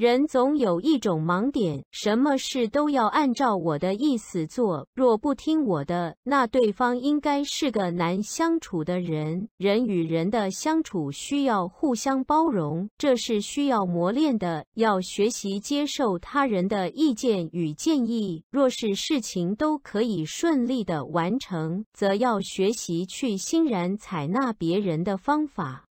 人总有一种盲点什么事都要按照我的意思做若不听我的那对方应该是个难相处的人人与人的相处需要互相包容这是需要磨练的要学习接受他人的意见与建议。若是事情都可以顺利的完成则要学习去欣然采纳别人的方法。